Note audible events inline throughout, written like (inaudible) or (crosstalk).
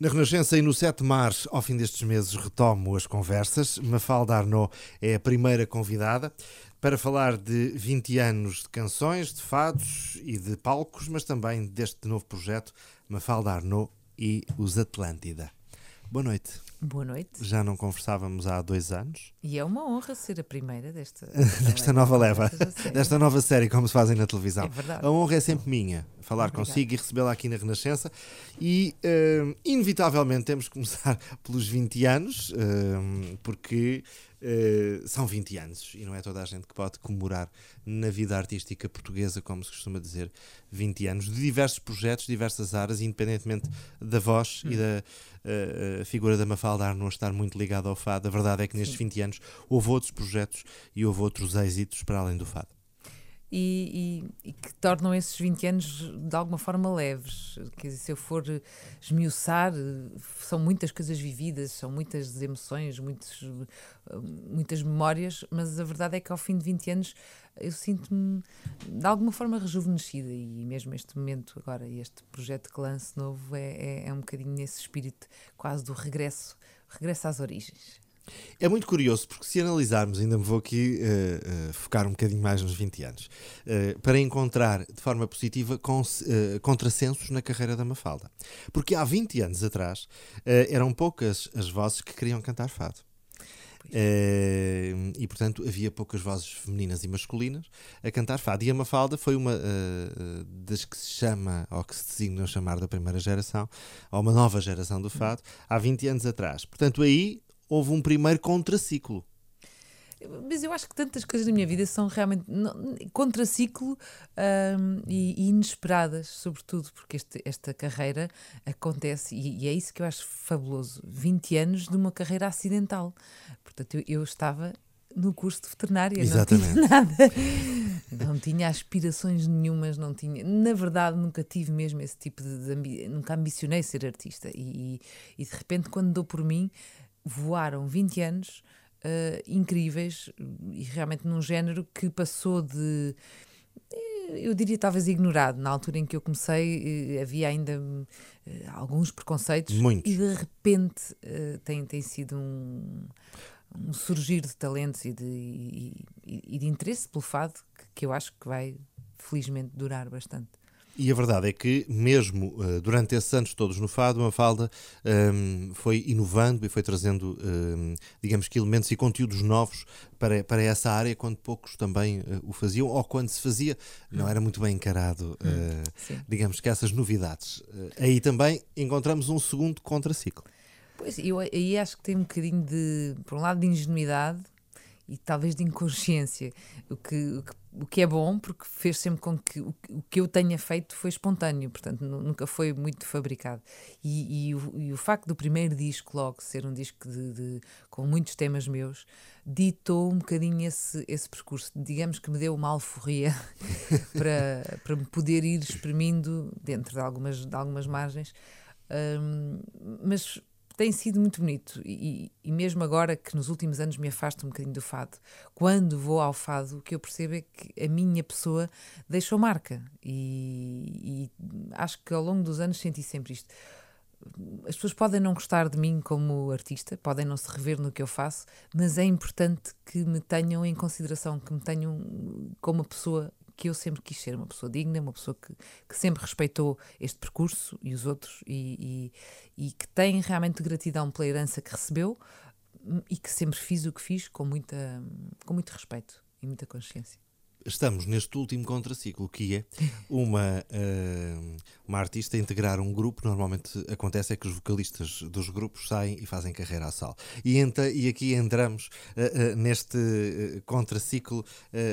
Na Renascença e no 7 de março, ao fim destes meses, retomo as conversas. Mafalda Arnaud é a primeira convidada para falar de 20 anos de canções, de fados e de palcos, mas também deste novo projeto, Mafalda Arnaud e os Atlântida. Boa noite. Boa noite. Já não conversávamos há dois anos. E é uma honra ser a primeira desta, (laughs) desta nova leva, desta nova série, como se fazem na televisão. É verdade. A honra é sempre minha, falar Obrigada. consigo e recebê-la aqui na Renascença. E, eh, inevitavelmente, temos que começar (laughs) pelos 20 anos, eh, porque eh, são 20 anos e não é toda a gente que pode comemorar na vida artística portuguesa, como se costuma dizer, 20 anos, de diversos projetos, diversas áreas, independentemente da voz e da a figura da Mafalda Arnaud estar muito ligada ao fado. A verdade é que nestes 20 anos houve outros projetos e houve outros êxitos para além do fado. E, e- e que tornam esses 20 anos de alguma forma leves. Quer dizer, se eu for esmiuçar, são muitas coisas vividas, são muitas emoções, muitos, muitas memórias, mas a verdade é que ao fim de 20 anos eu sinto-me de alguma forma rejuvenescida e mesmo este momento agora, este projeto que lance novo é, é, é um bocadinho nesse espírito quase do regresso, regresso às origens. É muito curioso porque se analisarmos, ainda me vou aqui eh, eh, focar um bocadinho mais nos 20 anos, eh, para encontrar de forma positiva cons- eh, contrassensos na carreira da Mafalda. Porque há 20 anos atrás eram poucas as vozes que queriam cantar fado. Eh, e portanto havia poucas vozes femininas e masculinas a cantar fado. E a Mafalda foi uma eh, das que se chama, ou que se designa chamar da primeira geração, ou uma nova geração do fado, há 20 anos atrás. Portanto, aí houve um primeiro contraciclo. Mas eu acho que tantas coisas na minha vida são realmente não- contraciclo hum, e, e inesperadas, sobretudo porque este- esta carreira acontece, e, e é isso que eu acho fabuloso: 20 anos de uma carreira acidental. Portanto, eu, eu estava no curso de veterinária, Exatamente. não tinha (laughs) nada, não tinha aspirações nenhumas, não tinha, na verdade, nunca tive mesmo esse tipo de, de ambi- nunca ambicionei ser artista. E, e- e de repente, quando dou por mim, voaram 20 anos eh, incríveis e realmente num género que passou de. eh, Eu diria talvez ignorado. Na altura em que eu comecei, eh, havia ainda eh, alguns preconceitos. Muitos. E de repente eh, tem, tem sido um, um surgir de talentos e de, e- e de interesse pelo fado que, que eu acho que vai felizmente durar bastante. E a verdade é que, mesmo eh, durante esses anos todos no Fado, a Mafalda ehm, foi inovando e foi trazendo, ehm, digamos que, elementos e conteúdos novos para, para essa área, quando poucos também eh, o faziam, ou quando se fazia, não era muito bem encarado, Sim. digamos que essas novidades. Aí também encontramos um segundo contraciclo. Pois, eu aí acho que tem um bocadinho de, por um lado, de ingenuidade e talvez de inconsciência, o que, o que, o que é bom, porque fez sempre com que o, o que eu tenha feito foi espontâneo, portanto, nu- nunca foi muito fabricado. E, e o, e o facto do primeiro disco, logo, ser um disco de, de- com muitos temas meus, ditou um bocadinho esse, esse percurso. Digamos que me deu uma alforria (laughs) para, para me poder ir exprimindo dentro de algumas, de algumas margens. Hum, mas tem sido muito bonito e, e mesmo agora que nos últimos anos me afasto um bocadinho do fado, quando vou ao fado, o que eu percebo é que a minha pessoa deixou marca e, e acho que ao longo dos anos senti sempre isto. As pessoas podem não gostar de mim como artista, podem não se rever no que eu faço, mas é importante que me tenham em consideração, que me tenham como uma pessoa que eu sempre quis ser, uma pessoa digna, uma pessoa que, que sempre respeitou este percurso e os outros e, e, e que tem realmente gratidão pela herança que recebeu hum, e que sempre fiz o que fiz com, muita, com muito respeito e muita consciência. Estamos neste último contraciclo, que é uma, eh, uma artista integrar um grupo. Normalmente acontece é que os vocalistas dos grupos saem e fazem carreira à sala. E, enta- e aqui entramos eh, eh, neste eh, contraciclo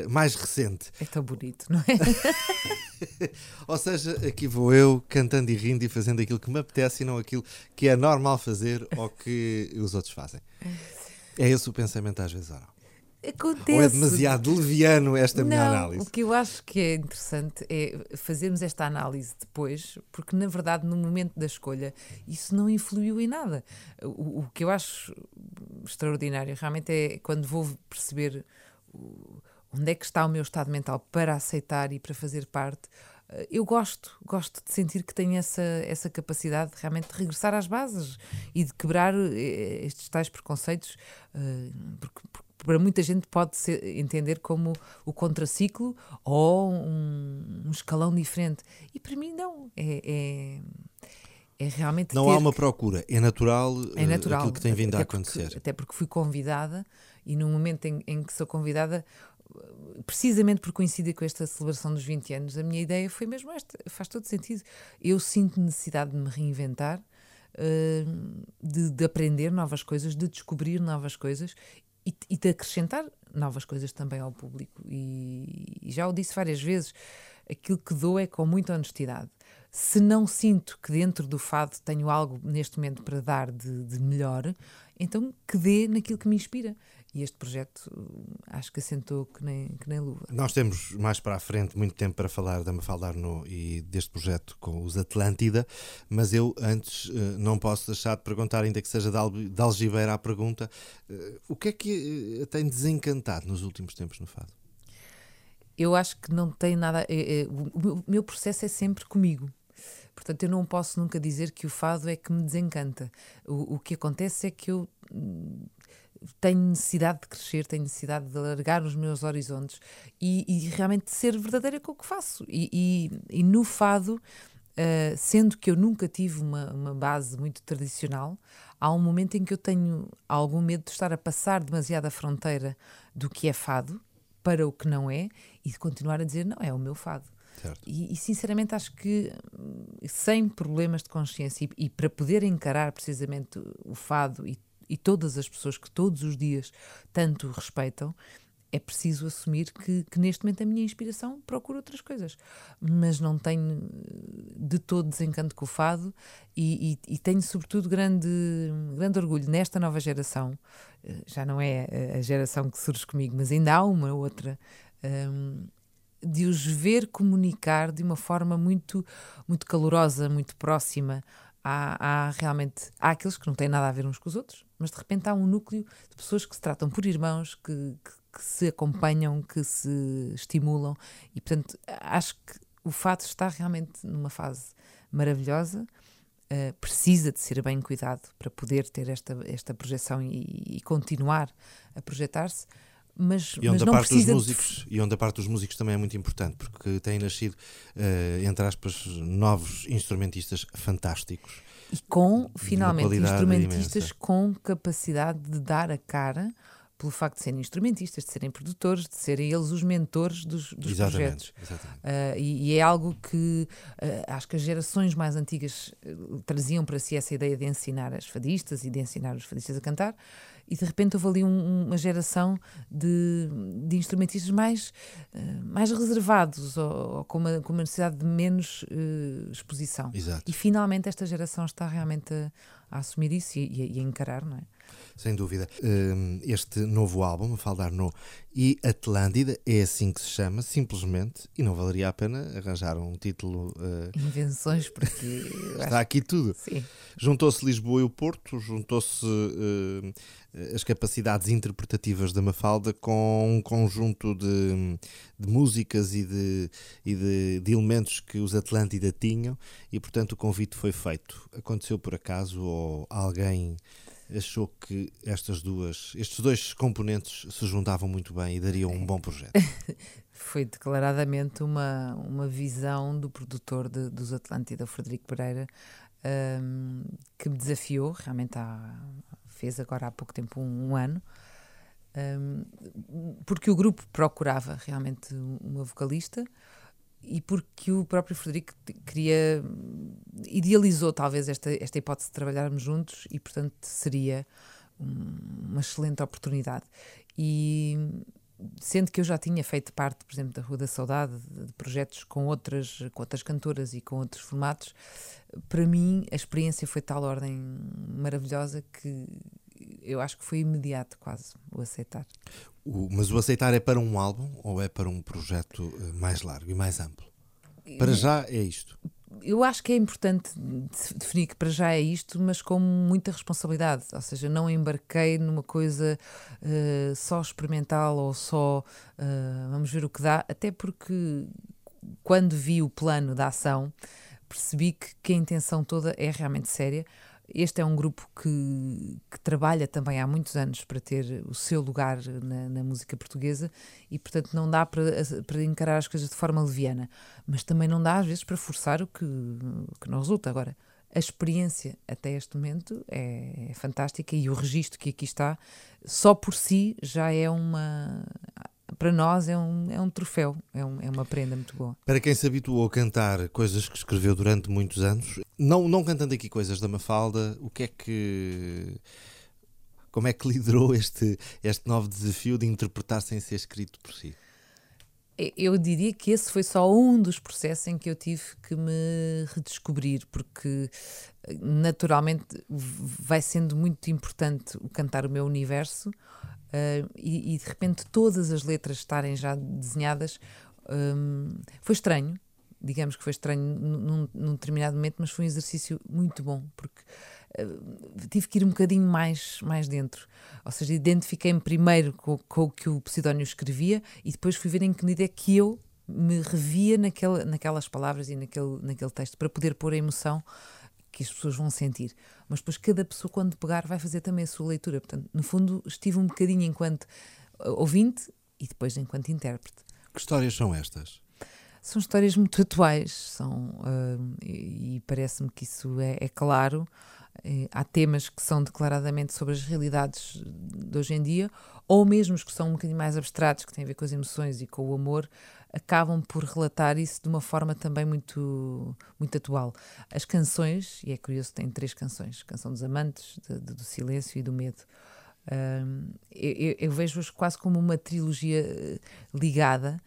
mais recente. É tão bonito, não é? (laughs) Ou seja, aqui vou eu cantando e rindo e fazendo aquilo que me apetece e não aquilo que é normal fazer ou que os outros fazem. É esse o pensamento às vezes, ou não? Acontece. Ou é demasiado leviano esta minha não, análise? O que eu acho que é interessante é fazermos esta análise depois, porque na verdade, no momento da escolha, isso não influiu em nada. O, o que eu acho extraordinário realmente é quando vou perceber onde é que está o meu estado mental para aceitar e para fazer parte. Uh, eu gosto, gosto de sentir que tenho essa, essa capacidade de realmente regressar às bases e de quebrar estes tais preconceitos, uh, porque, porque para muita gente pode ser, entender como o contraciclo ou um, um, escalão diferente. E para mim, não. É, é, é realmente. Não há uma procura, é natural, é natural aquilo que tem vindo a acontecer. Porque, até porque fui convidada e no momento em, em que sou convidada, precisamente por coincidir com esta celebração dos 20 anos, a minha ideia foi mesmo esta. Faz todo sentido. Eu sinto necessidade de me reinventar. Uh, de, de, aprender novas coisas, de descobrir novas coisas e, de acrescentar novas coisas também ao público. E, e, já o disse várias vezes: aquilo que dou é com muita honestidade. Se não sinto que dentro do fado tenho algo neste momento para dar de, de melhor, então que dê naquilo que me inspira. E este projeto acho que assentou que nem, que nem luva. Nós temos mais para a frente muito tempo para falar da Mafalda Arnaud e deste projeto com os Atlântida, mas eu antes eh, não posso deixar de perguntar, ainda que seja de algibeira a pergunta, eh, o que é que eh, tem desencantado nos últimos tempos no Fado? Eu acho que não tem nada. É, é, o meu processo é sempre comigo. Portanto, eu não posso nunca dizer que o fado é que me desencanta. O, o que acontece é que eu hum, tenho necessidade de crescer, tenho necessidade de alargar os meus horizontes e, e realmente ser verdadeira com o que faço. E, e, e no fado, uh, sendo que eu nunca tive uma, uma base muito tradicional, há um momento em que eu tenho algum medo de estar a passar demasiado a fronteira do que é fado para o que não é e de continuar a dizer não, é o meu fado. E, e, sinceramente acho que sem problemas de consciência e, e para poder encarar precisamente o fado e e todas as pessoas que todos os dias tanto respeitam, é preciso assumir que, que, neste momento a minha inspiração procura outras coisas. Mas não tenho de todo desencanto com o fado e, e, e tenho, sobretudo, grande, grande orgulho nesta nova geração. Eh, já não é a geração que surge comigo, mas ainda há uma outra. Um, de os ver comunicar de uma forma muito, muito calorosa, muito próxima, há, há, realmente há aqueles que não têm nada a ver uns com os outros, mas de repente há um núcleo de pessoas que se tratam por irmãos, que, que, que se acompanham, que se estimulam, e portanto acho que o fato está realmente numa fase maravilhosa. Uh, precisa de ser bem cuidado para poder ter esta, esta projeção e, e continuar a projetar-se, mas, e onde mas a parte precisa dos músicos de... e onde a parte dos músicos também é muito importante porque têm nascido uh, entre aspas novos instrumentistas fantásticos e com finalmente instrumentistas imensa. com capacidade de dar a cara pelo facto de serem instrumentistas, de serem produtores, de serem eles os mentores dos, dos exatamente, projetos. Exatamente. Uh, e, e, é algo que uh, acho que as gerações mais antigas uh, traziam para si essa ideia de ensinar as fadistas e de ensinar os fadistas a cantar e de repente houve ali um, uma geração de, de instrumentistas mais, uh, mais reservados ou, ou, com, uma, com uma necessidade de menos uh, exposição. Exato. E finalmente esta geração está realmente a, a assumir isso e, e, a encarar, não é? Sem dúvida. Hum, este novo álbum, Faldar No e Atlântida, é assim que se chama, simplesmente, e não valeria a pena arranjar um título. Uh... Invenções, porque. (laughs) Está aqui tudo. Juntou-se Lisboa e o Porto, juntou-se uh, as capacidades interpretativas da Mafalda com um conjunto de, de músicas e, de, e de, de, elementos que os Atlântida tinham, e portanto o convite foi feito. Aconteceu por acaso ou alguém achou que estas duas, estes dois componentes se juntavam muito bem e dariam um bom projeto? (laughs) Foi declaradamente uma, uma visão do produtor de, dos Atlântida, Frederico Pereira, um, que me desafiou, realmente há, fez agora há pouco tempo, um, um ano, um, porque o grupo procurava realmente uma vocalista e porque o próprio Frederico queria idealizou talvez esta, esta hipótese de trabalharmos juntos e portanto seria um, uma excelente oportunidade. E sendo que eu já tinha feito parte por exemplo da Rua da Saudade de projetos com outras com outras cantoras e com outros formatos para mim a experiência foi de tal ordem maravilhosa que eu acho que foi imediato quase o aceitar. O, mas o aceitar é para um álbum ou é para um projeto eh, mais largo e mais amplo? Para já é isto. Eu acho que é importante definir que para já é isto, mas com muita responsabilidade. Ou seja, não embarquei numa coisa uh, só experimental ou só uh, vamos ver o que dá, até porque quando vi o plano da ação, percebi que, que a intenção toda é realmente séria. Este é um grupo que, que, trabalha também há muitos anos para ter o seu lugar na, na música portuguesa e, portanto, não dá para, para, encarar as coisas de forma leviana, mas também não dá, às vezes, para forçar o que, que não resulta. Agora, a experiência até este momento é, é fantástica e o registro que aqui está, só por si, já é uma para nós é um, é um troféu, é, um, é uma prenda muito boa. Para quem se habituou a cantar coisas que escreveu durante muitos anos, não, não cantando aqui coisas da Mafalda, o que é que. Como é que liderou este, este novo desafio de interpretar sem ser escrito por si? Eu diria que esse foi só um dos processos em que eu tive que me redescobrir, porque naturalmente vai sendo muito importante cantar o meu universo, uh, e, e, de repente todas as letras estarem já desenhadas, um, foi estranho. Digamos que foi estranho num, num, determinado momento, mas foi um exercício muito bom, porque uh, tive que ir um bocadinho mais, mais dentro. Ou seja, identifiquei-me primeiro com, com, o que o Pseudónio escrevia e depois fui ver em que medida é que eu me revia naquela, naquelas palavras e naquele, naquele texto para poder pôr a emoção que as pessoas vão sentir. Mas depois cada pessoa, quando pegar, vai fazer também a sua leitura. Portanto, no fundo, estive um bocadinho enquanto uh, ouvinte e depois enquanto intérprete. Que histórias são estas? São histórias muito atuais, são, uh, e, e parece-me que isso é, é claro. Uh, há temas que são declaradamente sobre as realidades de hoje em dia, ou mesmo os que são um bocadinho mais abstratos, que têm a ver com as emoções e com o amor, acabam por relatar isso de uma forma também muito, muito atual. As canções, e é curioso, tem três canções: Canção dos Amantes, de, de, do Silêncio e do Medo. Um, eu, eu vejo-as quase como uma trilogia eh, ligada,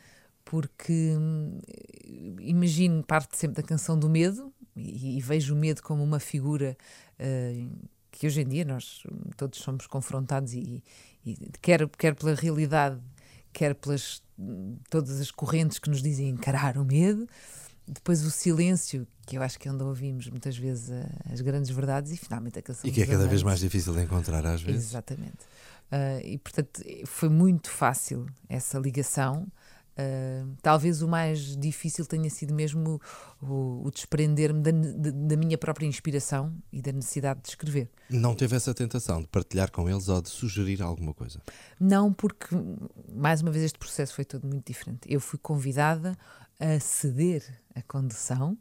porque hum, imagino parte sempre da canção do medo e, e vejo o medo como uma figura uh, que hoje em dia nós todos somos confrontados e, e quer, quer pela realidade quer pelas todas as correntes que nos dizem encarar o medo, depois o silêncio, que eu acho que é onde ouvimos muitas vezes as grandes verdades, e finalmente a canção. E que é cada vez mais difícil de encontrar, às vezes. Exatamente. Uh, e portanto foi muito fácil essa ligação. Uh, talvez o mais difícil tenha sido mesmo o, o desprender-me da, de, da, minha própria inspiração e da necessidade de escrever. Não teve essa tentação de partilhar com eles ou de sugerir alguma coisa? Não, porque, mais uma vez, este processo foi todo muito diferente. Eu fui convidada a ceder a condução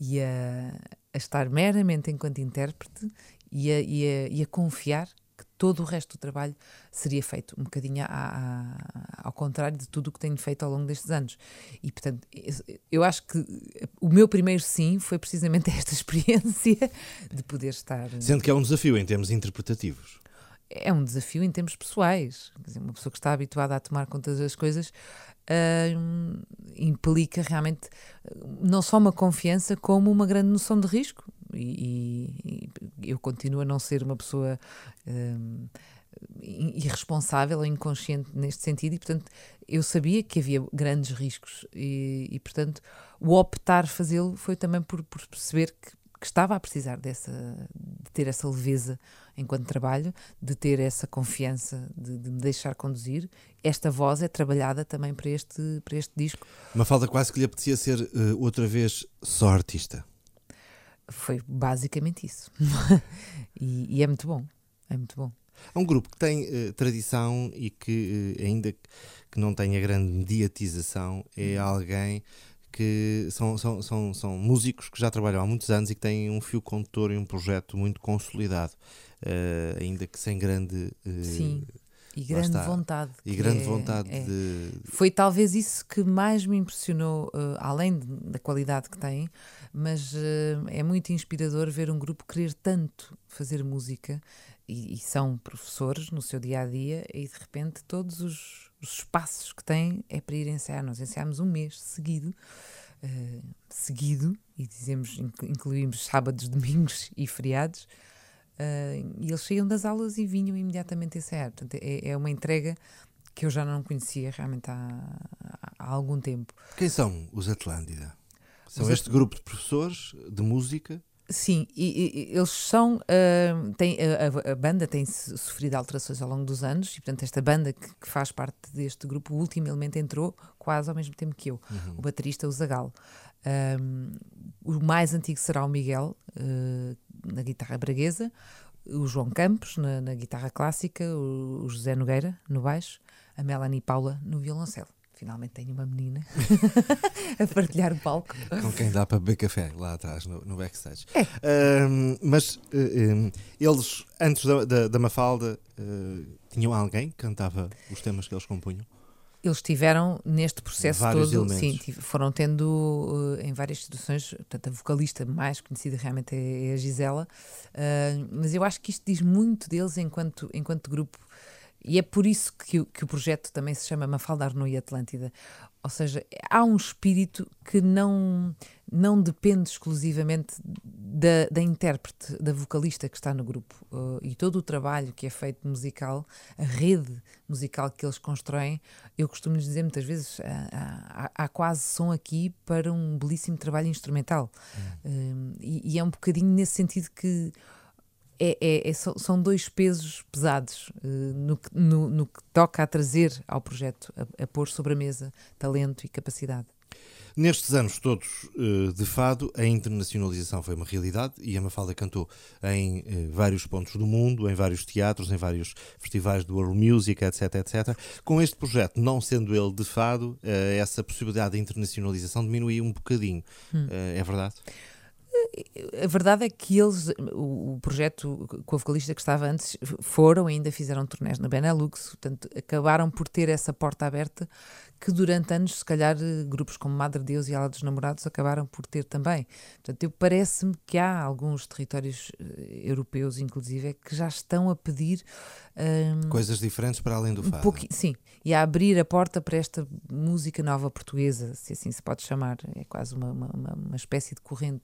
e a, a estar meramente enquanto intérprete e a, e a, e a confiar todo o resto do trabalho seria feito um bocadinho a, a, ao contrário de tudo o que tenho feito ao longo destes anos. E, portanto, eu acho que o meu primeiro sim foi precisamente (laughs) esta experiência de poder estar. Sendo que é um desafio em termos interpretativos. É um desafio em termos pessoais. Dizer, uma pessoa que está habituada a tomar conta das coisas uh, implica realmente não só uma confiança, como uma grande noção de risco e, e eu continuo a não ser uma pessoa um, irresponsável ou inconsciente neste sentido, e portanto eu sabia que havia grandes riscos, e, e portanto o optar fazê-lo foi também por, por perceber que, que, estava a precisar dessa, de ter essa leveza enquanto trabalho, de ter essa confiança, de, de, me deixar conduzir. Esta voz é trabalhada também para este, para este disco. Uma falta quase que lhe apetecia ser uh, outra vez só artista. Foi basicamente isso. (laughs) e, e, é muito bom. É muito bom. É um grupo que tem uh, tradição e que, uh, ainda que não tenha grande mediatização, é uhum. alguém que são, são, são, são músicos que já trabalham há muitos anos e que têm um fio condutor e um projeto muito consolidado, uh, ainda que sem grande. Sim. E grande vontade. E grande é, vontade é. de. Foi talvez isso que mais me impressionou, uh, além de, da qualidade que tem, mas uh, é muito inspirador ver um grupo querer tanto fazer música e, e, são professores no seu dia a dia e de repente todos os, os espaços que têm é para ir ensaiar. Nós ensaiámos um mês seguido. Uh, seguido, e dizemos, incluímos sábados, (laughs) domingos e feriados, Uh, e eles saíam das aulas e vinham imediatamente ensaiar. Portanto, é, é uma entrega que eu já não conhecia realmente há, há algum tempo. Quem são os Atlântida? São os este At... grupo de professores de música? Sim, e, e, eles são. Uh, tem, a, a, banda tem sofrido alterações ao longo dos anos, e portanto, esta banda que, que, faz parte deste grupo, o último elemento entrou quase ao mesmo tempo que eu, uhum. o baterista, o Zagal. Um, o mais antigo será o Miguel, uh, na guitarra braguesa, o João Campos, na, na guitarra clássica, o, o José Nogueira, no baixo, a Melanie Paula, no violoncelo finalmente tenho uma menina (laughs) a partilhar o palco. Com quem dá para beber café lá atrás, no, no backstage. É. Um, mas um, eles, antes da, da, da Mafalda, uh, tinham alguém que cantava os temas que eles compunham? Eles tiveram neste processo Vários todo, elementos. sim, foram tendo uh, em várias situações, portanto, a vocalista mais conhecida realmente é, é a Gisela, uh, mas eu acho que isto diz muito deles enquanto, enquanto grupo e é por isso que, que o projeto também se chama Mafalda Arno e Atlântida. Ou seja, há um espírito que não, não depende exclusivamente da, da intérprete, da vocalista que está no grupo. Uh, e todo o trabalho que é feito musical, a rede musical que eles constroem, eu costumo lhes dizer muitas vezes: há, há, há, quase som aqui para um belíssimo trabalho instrumental. Hum. Uh, e, e é um bocadinho nesse sentido que é, é, é, são dois pesos pesados uh, no, no, no, que toca a trazer ao projeto, a, a, pôr sobre a mesa talento e capacidade. Nestes anos todos uh, de fado, a internacionalização foi uma realidade e a Mafalda cantou em uh, vários pontos do mundo, em vários teatros, em vários festivais do World Music, etc, etc. Com este projeto, não sendo ele de fado, essa possibilidade de internacionalização diminuiu um bocadinho. Hum. é verdade? A verdade é que eles, o, projeto com a vocalista que estava antes, foram ainda fizeram turnés na Benelux, portanto, acabaram por ter essa porta aberta que durante anos, se calhar, grupos como Madre Deus e Ala dos Namorados acabaram por ter também. Portanto, parece-me que há alguns territórios eh, europeus, inclusive, que já estão a pedir um, coisas diferentes para além do fado. Um sim, e a abrir a porta para esta música nova portuguesa, se assim se pode chamar. É quase uma, uma, uma espécie de corrente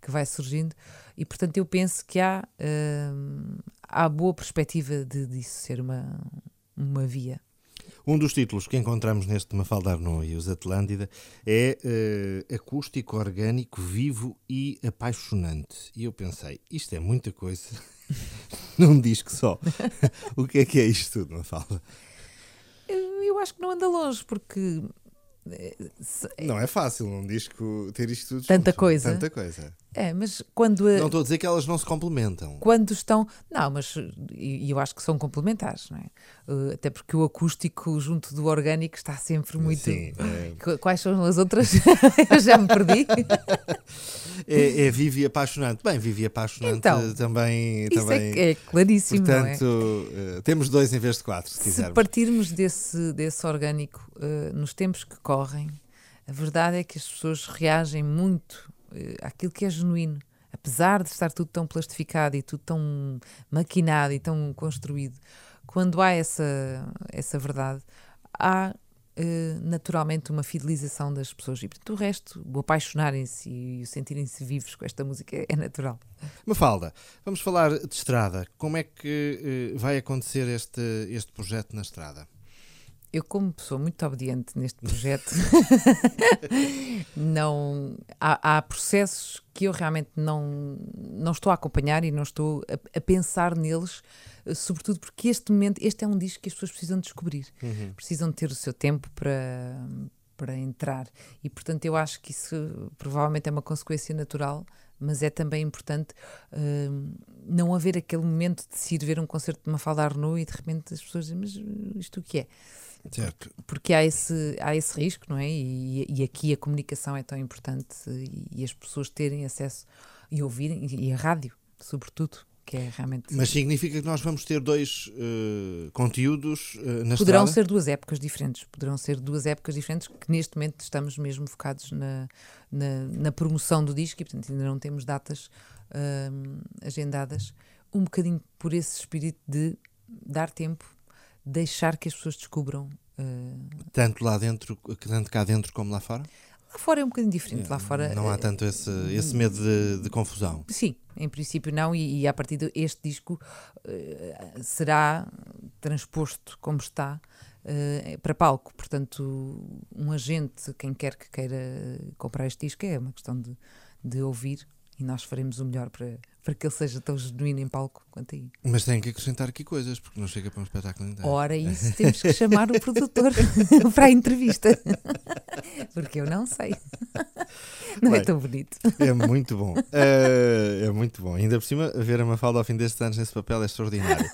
que vai surgindo. E, portanto, eu penso que há, um, há boa perspectiva de, disso ser uma, uma via. Um dos títulos que encontramos neste Mafalda Arnaud e os Atlântida é uh, Acústico, Orgânico, Vivo e Apaixonante. E eu pensei, isto é muita coisa (laughs) num disco só. (laughs) o que é que é isto tudo, Mafalda? Eu acho que não anda longe, porque não é fácil num disco ter isto tudo. Tanta junto. coisa. Tanta coisa. É, mas quando. Não estou a dizer que elas não se complementam. Quando estão. Não, mas e eu acho que são complementares, não é? Uh, até porque o acústico junto do orgânico está sempre muito. Sim, é... (laughs) Quais são as outras? (laughs) eu já me perdi. (laughs) é, é e apaixonante. Bem, vive e apaixonante então, também. Isso também é, é claríssimo. Portanto, é? temos dois em vez de quatro, se, se quisermos. Se partirmos desse, desse orgânico uh, nos tempos que correm, a verdade é que as pessoas reagem muito uh, àquilo que é genuíno. Apesar de estar tudo tão plastificado e tudo tão maquinado e tão construído, quando há essa, essa verdade, há uh, naturalmente uma fidelização das pessoas. E portanto, o resto, o apaixonarem-se e o sentirem-se vivos com esta música é natural. Mafalda, vamos falar de estrada. Como é que uh, vai acontecer este, este projeto na estrada? Eu, como pessoa muito obediente neste projeto, não há, há, processos que eu realmente não, não estou a acompanhar e não estou a, a, pensar neles, sobretudo porque este momento, este é um disco que as pessoas precisam descobrir, uhum. precisam ter o seu tempo para, para entrar. E portanto, eu acho que isso provavelmente é uma consequência natural mas é também importante uh, não haver aquele momento de se ir ver um concerto de Mafalda Arnaud e de repente as pessoas dizem, mas isto o que é? Certo. Porque há esse, há esse risco, não é? E, e aqui a comunicação é tão importante e, e as pessoas terem acesso e ouvirem, e a rádio, sobretudo, que é realmente. Mas significa que nós vamos ter dois uh, conteúdos uh, na Poderão estrada? ser duas épocas diferentes. Poderão ser duas épocas diferentes que neste momento estamos mesmo focados na, na, na promoção do disco e, portanto, ainda não temos datas uh, agendadas. Um bocadinho por esse espírito de dar tempo deixar que as pessoas descubram. Uh... Tanto lá dentro, tanto cá dentro como lá fora? Lá fora é um bocadinho diferente. É, lá fora, não há eh, tanto esse, esse medo de, de confusão. Sim, em princípio não, e, e a partir deste disco uh, será transposto como está uh, para palco. Portanto, um agente, quem quer que queira comprar este disco, é uma questão de, de ouvir e nós faremos o melhor para, para que ele seja tão genuíno em palco quanto aí. Mas tem que acrescentar aqui coisas, porque não chega para um espetáculo inteiro. Ora, (laughs) isso temos que chamar o produtor (laughs) para a entrevista. (laughs) Porque eu não sei. Não é Bem, tão bonito. É muito bom. É, é muito bom. Ainda por cima, ver a Mafalda ao fim destes anos nesse papel é extraordinário.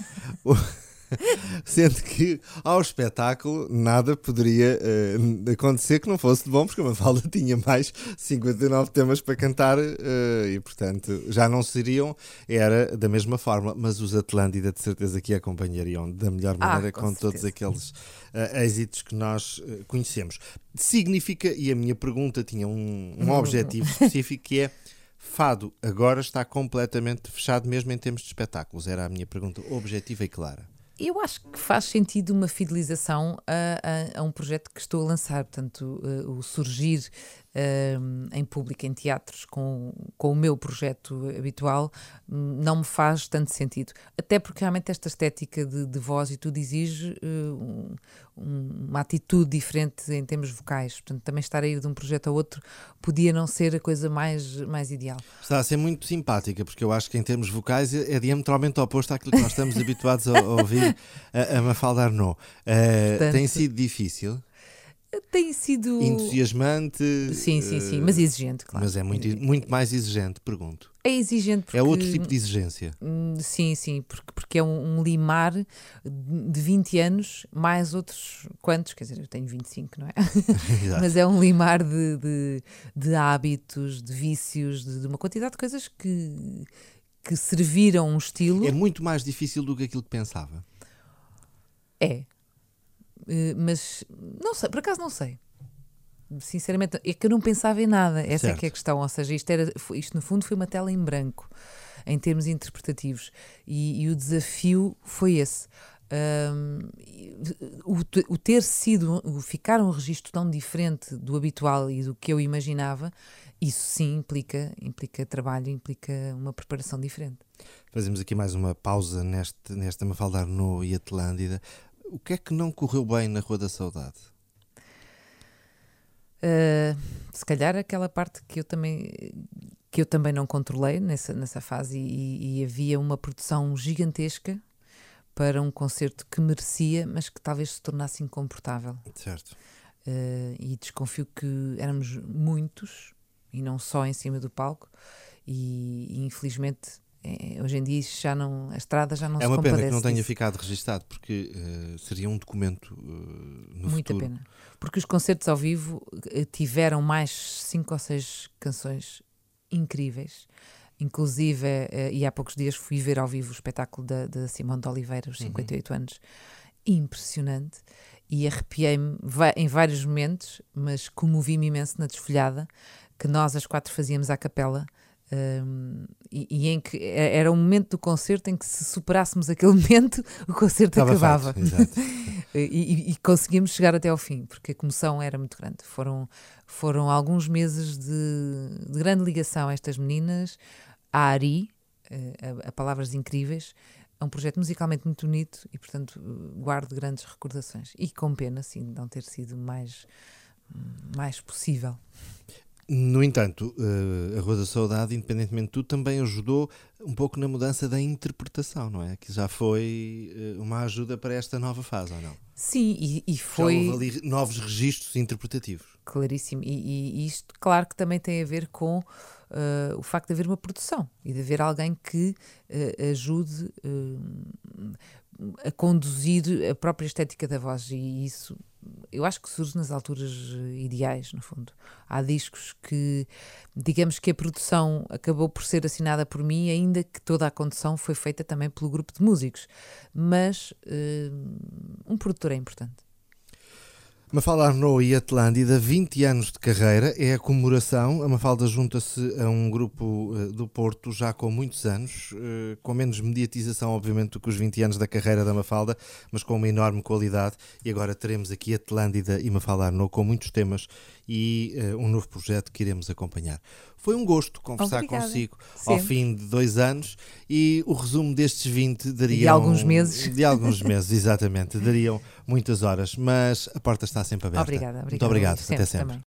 (laughs) Sendo que ao espetáculo nada poderia eh, acontecer que não fosse de bom, porque a Mafalda (laughs) tinha mais 59 temas para cantar eh, e, portanto, já não seriam, era da mesma forma, mas os Atlântida de certeza que acompanhariam da melhor Ah, maneira com com, todos aqueles eh, êxitos que nós conhecemos. Significa, e a minha pergunta tinha um, um objetivo específico que é Fado agora está completamente fechado mesmo em termos de espetáculos. Era a minha pergunta objetiva e clara. Eu acho que faz sentido uma fidelização a, a- a um projeto que estou a lançar, portanto, eh, o surgir em público, em teatros, com, com o meu projeto habitual, não me faz tanto sentido. Até porque realmente esta estética de, de voz e tudo exige eh, um- um- uma atitude diferente em termos vocais. Portanto, também estar a ir de um projeto a outro podia não ser a coisa mais, mais ideal. Está a ser muito simpática, porque eu acho que em termos vocais é é diametralmente oposto àquilo que nós estamos (laughs) habituados a, a ouvir a, a Mafalda Arnaud. Eh, Portanto- tem sido difícil, Tem sido. entusiasmante. Sim, sim, sim, eh, mas exigente, claro. Mas é muito, muito mais exigente, pergunto. É exigente porque. É outro tipo de exigência. Hum, Sim, sim, porque, porque é um, um limar de 20 anos, mais outros quantos, quer dizer, eu tenho 25, não é? (laughs) Exato. Mas é um limar de, de, de hábitos, de vícios, de, de uma quantidade de coisas que, que serviram um estilo. É muito mais difícil do que aquilo que pensava. É. Eh, Mas não sei, por acaso não sei. Sinceramente, é que eu não pensava em nada. Essa é Certo. que é a questão. Ou seja, isto, era, isto no fundo foi uma tela em branco, em termos interpretativos. E, e o desafio foi esse. E o, o ter sido, o ficar um registro tão diferente do habitual e do que eu imaginava, isso sim implica, implica trabalho, implica uma preparação diferente. Fazemos aqui mais uma pausa neste, nesta Mafalda Arnaud e Atlântida. O que é que não correu bem na Rua da Saudade? Uh, se calhar aquela parte que eu também que eu também não controlei nessa, nessa fase e, e havia uma produção gigantesca para um concerto que merecia, mas que talvez se tornasse incomportável. Certo. Uh, e desconfio que éramos muitos e não só em cima do palco e, e, infelizmente eh, hoje em dia já não a estrada já não É se uma pena que não tenha disso. ficado registado, porque eh, seria um documento eh, no Muita futuro. pena. Porque os concertos ao vivo eh, tiveram mais cinco ou seis canções incríveis. Inclusive, eh, e há poucos dias fui ver ao vivo o espetáculo da, da Simone de Oliveira, os 58 anos. Impressionante. E arrepiei-me em vários momentos, mas comovi-me imenso na desfolhada, que nós as quatro fazíamos à capela. Um, e, e em que eh, era um momento do concerto em que se superássemos aquele (laughs) momento, o concerto Estava acabava. feito. (laughs) E, e- e conseguimos chegar até ao fim, porque a comoção era muito grande. Foram, foram alguns meses de, de grande ligação a estas meninas, a Ari, eh, a, a Palavras Incríveis. É um projeto musicalmente muito bonito e, portanto, guardo grandes recordações. E com pena, sim, de não ter sido mais, mais possível. No entanto, eh, a Rua da Saudade, independentemente de tudo, também ajudou um pouco na mudança da interpretação, não é? Que já foi eh, uma ajuda para esta nova fase, ou não? Sim, e, e Já foi. houve ali novos registros interpretativos. Claríssimo. E, e- e isto, claro, que também tem a ver com eh, o facto de haver uma produção e de haver alguém que eh, ajude eh, a conduzir a própria estética da voz. E isso, eu acho que surge nas alturas ideais, no fundo. Há discos que, digamos que a produção acabou por ser assinada por mim, ainda que toda a condução foi feita também pelo grupo de músicos. Mas eh, um produtor é importante. Mafalda Arnaud e Atlântida, 20 anos de carreira, é a comemoração. A Mafalda junta-se a um grupo eh, do Porto já com muitos anos, eh, com menos mediatização, obviamente, do que os 20 anos da carreira da Mafalda, mas com uma enorme qualidade. E agora teremos aqui Atlântida e Mafalda Arnaud com muitos temas e eh, um novo projeto que iremos acompanhar. Foi um gosto conversar Obrigada. consigo ao fim de dois anos e o resumo destes 20 daria. De alguns meses. De alguns (laughs) meses, exatamente. Dariam muitas horas, mas a porta está sempre aberta. Obrigada, obrigada. Muito obrigado. Sempre Até sempre. também.